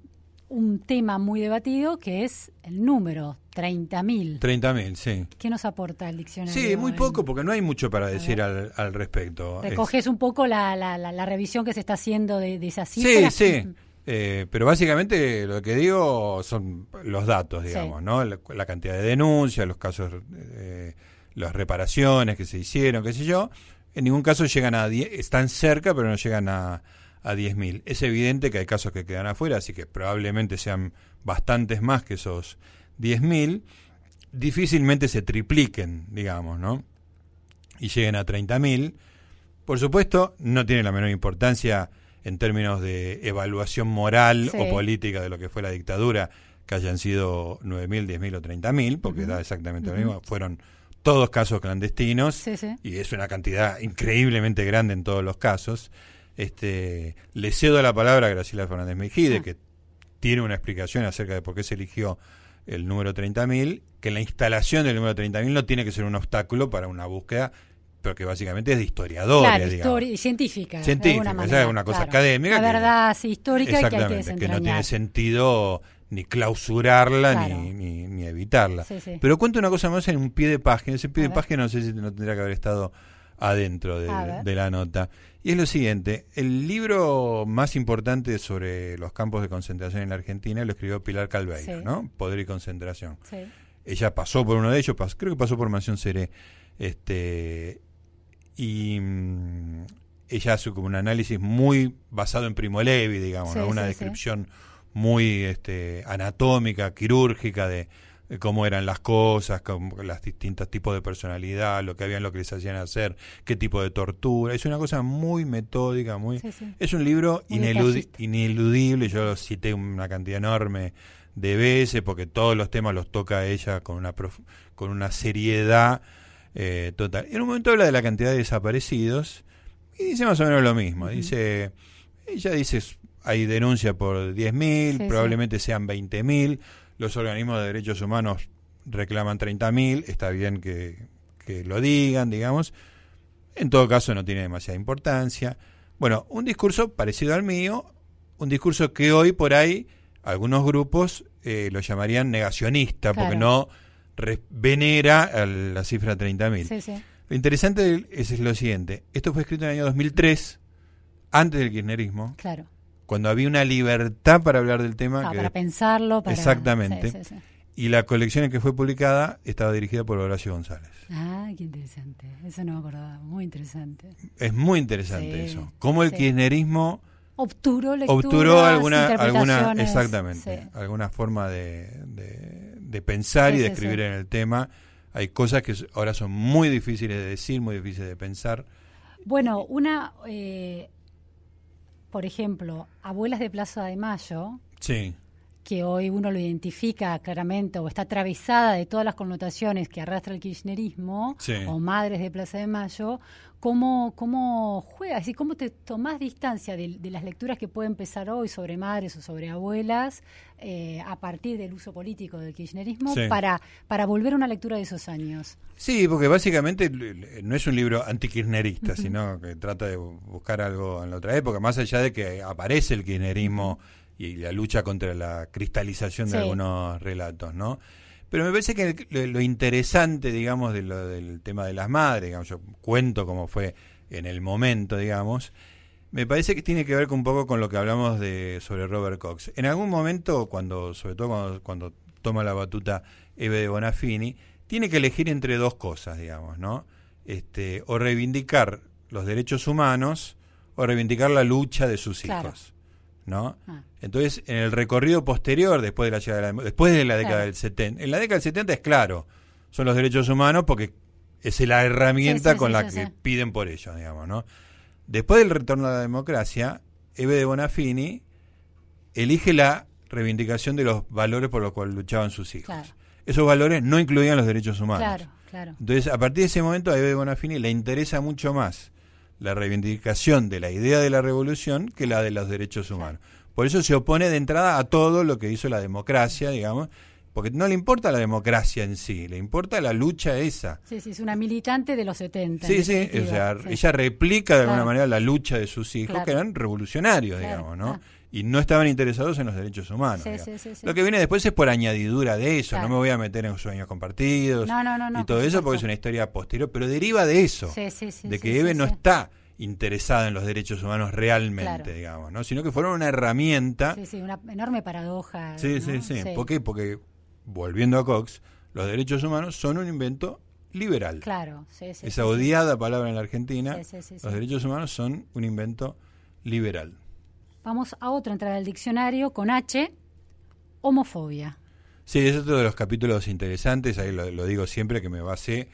un tema muy debatido que es el número, 30.000. 30.000, sí. ¿Qué nos aporta el diccionario? Sí, muy poco, porque no hay mucho para decir al, al, respecto. Recoges un poco la, la, la, revisión que se está haciendo de, de esas cifras. Sí, sí. Eh, pero básicamente lo que digo son los datos, digamos, ¿no? La, cantidad de denuncias, los casos, eh, las reparaciones que se hicieron, qué sé yo. En ningún caso llegan a 10, están cerca, pero no llegan a, a 10.000. Es evidente que hay casos que quedan afuera, así que probablemente sean bastantes más que esos 10.000. Difícilmente se tripliquen, digamos, ¿no? Y lleguen a 30.000. Por supuesto, no tiene la menor importancia en términos de evaluación moral o política de lo que fue la dictadura, que hayan sido 9.000, 10.000 o 30.000, porque da exactamente lo mismo. Fueron todos casos clandestinos y es una cantidad increíblemente grande en todos los casos. Este, le cedo la palabra a Graciela Fernández Mejide, ah. que tiene una explicación acerca de por qué se eligió el número 30.000, que la instalación del número 30.000 no tiene que ser un obstáculo para una búsqueda, pero que básicamente es de historiadores, claro, científica. Científica, es una cosa académica. La verdad, histórica que, hay que, que no tiene sentido ni clausurarla ni, ni, evitarla. Pero cuento una cosa más en un pie de página. Ese pie de página no sé si no tendría que haber estado adentro de, la nota. Y es lo siguiente, el libro más importante sobre los campos de concentración en la Argentina lo escribió Pilar Calveiro, ¿no? Poder y concentración. Ella pasó por uno de ellos, creo que pasó por Mansión Seré. Este, y mm, ella hace como un análisis muy basado en Primo Levi, digamos, una descripción muy este, anatómica, quirúrgica de, cómo eran las cosas, con los distintos tipos de personalidad, lo que habían, lo que les hacían hacer, qué tipo de tortura. Es una cosa muy metódica, muy... Es un libro ineludible, yo lo cité una cantidad enorme de veces porque todos los temas los toca ella con una, con una seriedad eh, total. En un momento habla de la cantidad de desaparecidos y dice más o menos lo mismo. Dice, ella dice, hay denuncia por 10.000, probablemente sean 20.000 los organismos de derechos humanos reclaman 30.000, está bien que, lo digan, digamos. En todo caso no tiene demasiada importancia. Bueno, un discurso parecido al mío, un discurso que hoy por ahí algunos grupos eh, lo llamarían negacionista, porque no venera a la cifra 30.000. Sí, sí. Lo interesante es, lo siguiente, esto fue escrito en el año 2003, antes del kirchnerismo, Claro. Cuando había una libertad para hablar del tema. Ah, que- para pensarlo, para... Exactamente. Sí, sí, sí. y la colección en que fue publicada estaba dirigida por Horacio González. Ah, qué interesante. Eso no me acordaba. Muy interesante. Es muy interesante eso. Cómo el kirchnerismo Obturó lecturas, obturó alguna, alguna exactamente, alguna forma de, de- de pensar y de escribir en el tema. Hay cosas que ahora son muy difíciles de decir, muy difíciles de pensar. Bueno, una, eh, por ejemplo, Abuelas de Plaza de Mayo, Sí, que hoy uno lo identifica claramente o está atravesada de todas las connotaciones que arrastra el kirchnerismo, Sí. o Madres de Plaza de Mayo, ¿cómo, cómo juegas? Decir, ¿Cómo te tomás distancia de, de las lecturas que puede empezar hoy sobre madres o sobre abuelas eh, a partir del uso político del kirchnerismo Sí. para, para volver a una lectura de esos años? Sí, porque básicamente no es un libro antikirchnerista, sino que trata de bu- buscar algo en la otra época, más allá de que aparece el kirchnerismo y la lucha contra la cristalización de Sí. algunos relatos, ¿no? Pero me parece que lo, lo interesante, digamos, de lo- del tema de las madres, digamos, yo cuento cómo fue en el momento, digamos, me parece que tiene que ver con un poco con lo que hablamos de sobre Robert Cox. En algún momento, cuando, sobre todo cuando, cuando toma la batuta Eve de Bonafini, tiene que elegir entre dos cosas, digamos, ¿no? Este, o reivindicar los derechos humanos o reivindicar la lucha de sus Claro. hijos, ¿no? Ah. Entonces, en el recorrido posterior, después de la llegada de la, después de la década Claro. del 70, en la década del 70 es claro, son los derechos humanos porque es la herramienta Sí, sí, con sí, la que piden por ellos, digamos, ¿no? Después del retorno a la democracia, Eve de Bonafini elige la reivindicación de los valores por los cuales luchaban sus hijos. Claro. Esos valores no incluían los derechos humanos. Claro, claro. Entonces, a partir de ese momento, a Eve de Bonafini le interesa mucho más la reivindicación de la idea de la revolución que la de los derechos humanos. Por eso se opone de entrada a todo lo que hizo la democracia, digamos, porque no le importa la democracia en sí, le importa la lucha esa. Sí, sí, es una militante de los 70. Sí, sí, o sea, sí. ella replica de alguna Claro. manera la lucha de sus hijos, Claro. que eran revolucionarios, Claro, digamos, ¿no? ah. Y no estaban interesados en los derechos humanos. Sí, digamos. sí, sí, sí. Lo que viene después es por añadidura de eso, Claro. no me voy a meter en sueños compartidos No, no, no, no, y todo eso porque es una historia posterior, pero deriva de eso, de que Eve no está interesada en los derechos humanos realmente, Claro. digamos, ¿no? Sino que fueron una herramienta. Sí, sí, una enorme paradoja. Sí, sí, sí. ¿Por qué? Porque, volviendo a Cox, los derechos humanos son un invento liberal. Claro, sí, sí. Esa odiada palabra en la Argentina, los derechos humanos son un invento liberal. Vamos a otra entrada del diccionario con H, homofobia. Sí, es otro de los capítulos interesantes, ahí lo, lo digo siempre, que me basé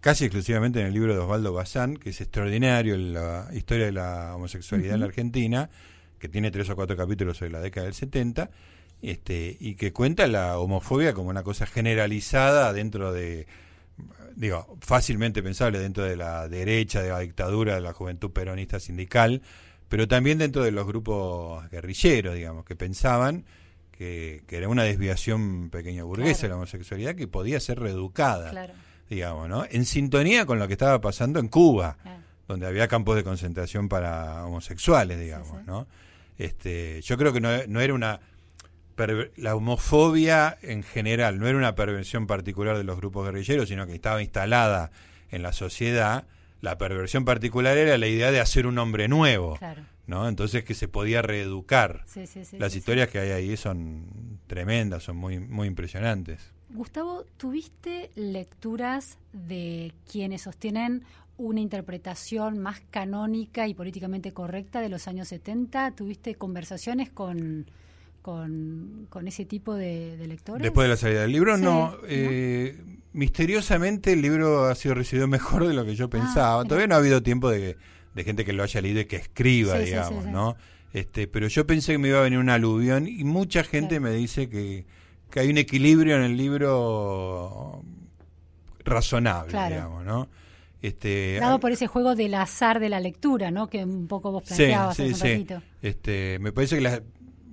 casi exclusivamente en el libro de Osvaldo Bazán, que es extraordinario, la historia de la homosexualidad en la Argentina, que tiene tres o cuatro capítulos sobre la década del 70, este, y que cuenta la homofobia como una cosa generalizada dentro de, digo, fácilmente pensable dentro de la derecha, de la dictadura, de la juventud peronista sindical, pero también dentro de los grupos guerrilleros, digamos, que pensaban que, que era una desviación pequeña burguesa Claro. la homosexualidad que podía ser reeducada, Claro. digamos, ¿no? En sintonía con lo que estaba pasando en Cuba, claro. donde había campos de concentración para homosexuales, digamos, sí. ¿no? Este, yo creo que no, no era una la homofobia en general no era una perversión particular de los grupos guerrilleros, sino que estaba instalada en la sociedad. La perversión particular era la idea de hacer un hombre nuevo, Claro. ¿no? Entonces que se podía reeducar. Sí, sí, sí, Las historias que hay ahí son tremendas, son muy muy impresionantes. Gustavo, ¿tuviste lecturas de quienes sostienen una interpretación más canónica y políticamente correcta de los años 70? ¿Tuviste conversaciones con, con, con ese tipo de, de lectores? Después de la salida del libro, Sí, no. ¿no? eh, misteriosamente el libro ha sido recibido [laughs] mejor de lo que yo pensaba. Ah, mira. Todavía no ha habido tiempo de, de gente que lo haya leído y que escriba, Sí, sí, sí, digamos, sí. ¿no? Este, pero yo pensé que me iba a venir un aluvión y mucha gente me dice que, que hay un equilibrio en el libro razonable, Claro. digamos, ¿no? Este, Dado por ese juego del azar de la lectura, ¿no? Que un poco vos Sí, planteabas sí, hace un sí. ratito. Este, me parece que la,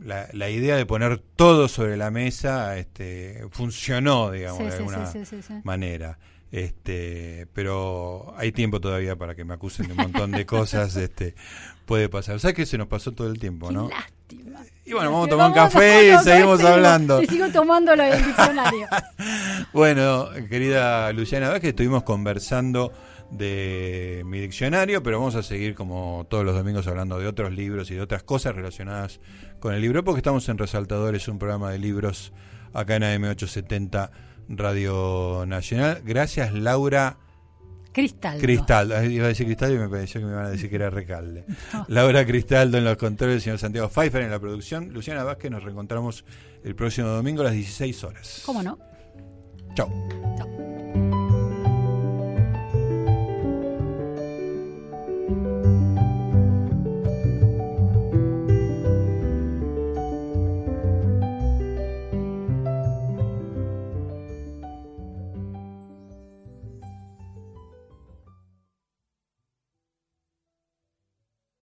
la, la idea de poner todo sobre la mesa este, funcionó, digamos, Sí, de alguna sí, sí, manera. Este, pero hay tiempo todavía para que me acusen de un montón de cosas. [laughs] este, puede pasar. ¿Sabes que se nos pasó todo el tiempo, Qué no? lástima. Y bueno, vamos a tomar un café y seguimos hablando. Y sigo tomando lo del diccionario. [laughs] bueno, querida Luciana Vázquez, estuvimos conversando de mi diccionario, pero vamos a seguir como todos los domingos hablando de otros libros y de otras cosas relacionadas con el libro, porque estamos en Resaltadores, un programa de libros acá en AM870 Radio Nacional. Gracias, Laura. Cristaldo. Cristal, iba a decir Cristal y me pareció que me iban a decir que era Recalde. Laura Cristaldo en los controles, el señor Santiago Pfeiffer en la producción. Luciana Vázquez, nos reencontramos el próximo domingo a las 16 horas. ¿Cómo no? Chao.